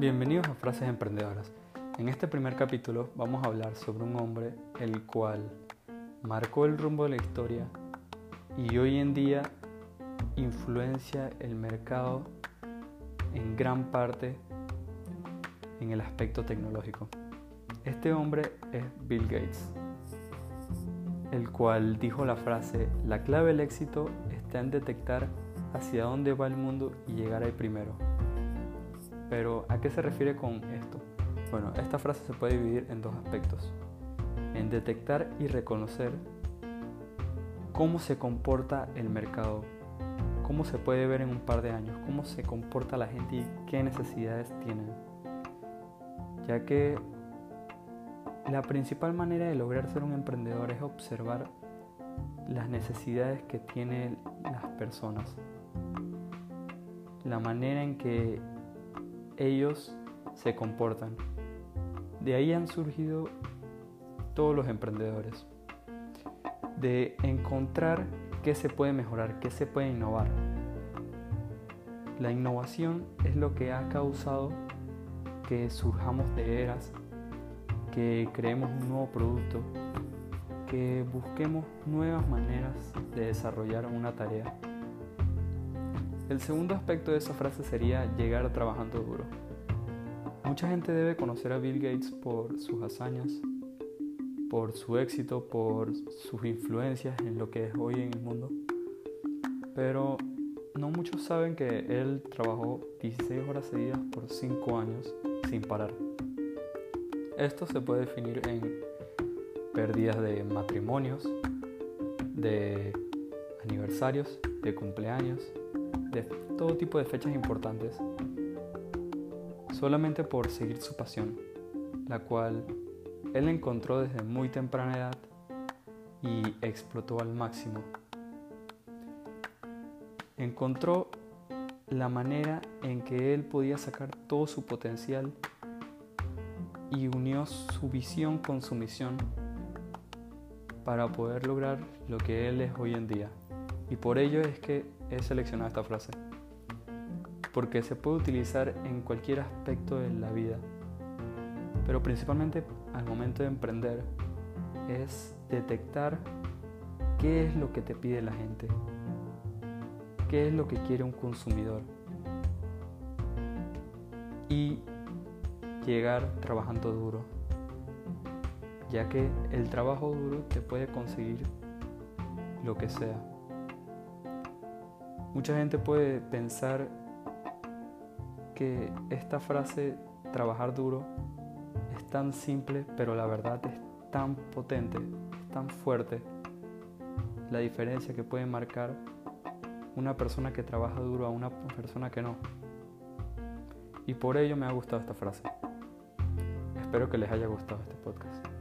Bienvenidos a Frases Emprendedoras. En este primer capítulo vamos a hablar sobre un hombre el cual marcó el rumbo de la historia y hoy en día influencia el mercado en gran parte en el aspecto tecnológico. Este hombre es Bill Gates, el cual dijo la frase, la clave del éxito está en detectar hacia dónde va el mundo y llegar ahí primero. Pero, ¿a qué se refiere con esto? Bueno, esta frase se puede dividir en dos aspectos. En detectar y reconocer cómo se comporta el mercado, cómo se puede ver en un par de años, cómo se comporta la gente y qué necesidades tienen. Ya que la principal manera de lograr ser un emprendedor es observar las necesidades que tienen las personas, la manera en que ellos se comportan. De ahí han surgido todos los emprendedores, de encontrar qué se puede mejorar, qué se puede innovar. La innovación es lo que ha causado que surjamos de eras, que creemos un nuevo producto, que busquemos nuevas maneras de desarrollar una tarea. El segundo aspecto de esa frase sería llegar trabajando duro. Mucha gente debe conocer a Bill Gates por sus hazañas, por su éxito, por sus influencias en lo que es hoy en el mundo. Pero no muchos saben que él trabajó 16 horas seguidas por 5 años sin parar. Esto se puede definir en pérdidas de matrimonios, de aniversarios, de cumpleaños, de todo tipo de fechas importantes, solamente por seguir su pasión, la cual él encontró desde muy temprana edad y explotó al máximo. Encontró la manera en que él podía sacar todo su potencial y unió su visión con su misión para poder lograr lo que él es hoy en día. Y por ello es que he seleccionado esta frase. Porque se puede utilizar en cualquier aspecto de la vida. Pero principalmente al momento de emprender es detectar qué es lo que te pide la gente. Qué es lo que quiere un consumidor. Y llegar trabajando duro. Ya que el trabajo duro te puede conseguir lo que sea. Mucha gente puede pensar que esta frase, trabajar duro, es tan simple, pero la verdad es tan potente, tan fuerte la diferencia que puede marcar una persona que trabaja duro a una persona que no. Y por ello me ha gustado esta frase. Espero que les haya gustado este podcast.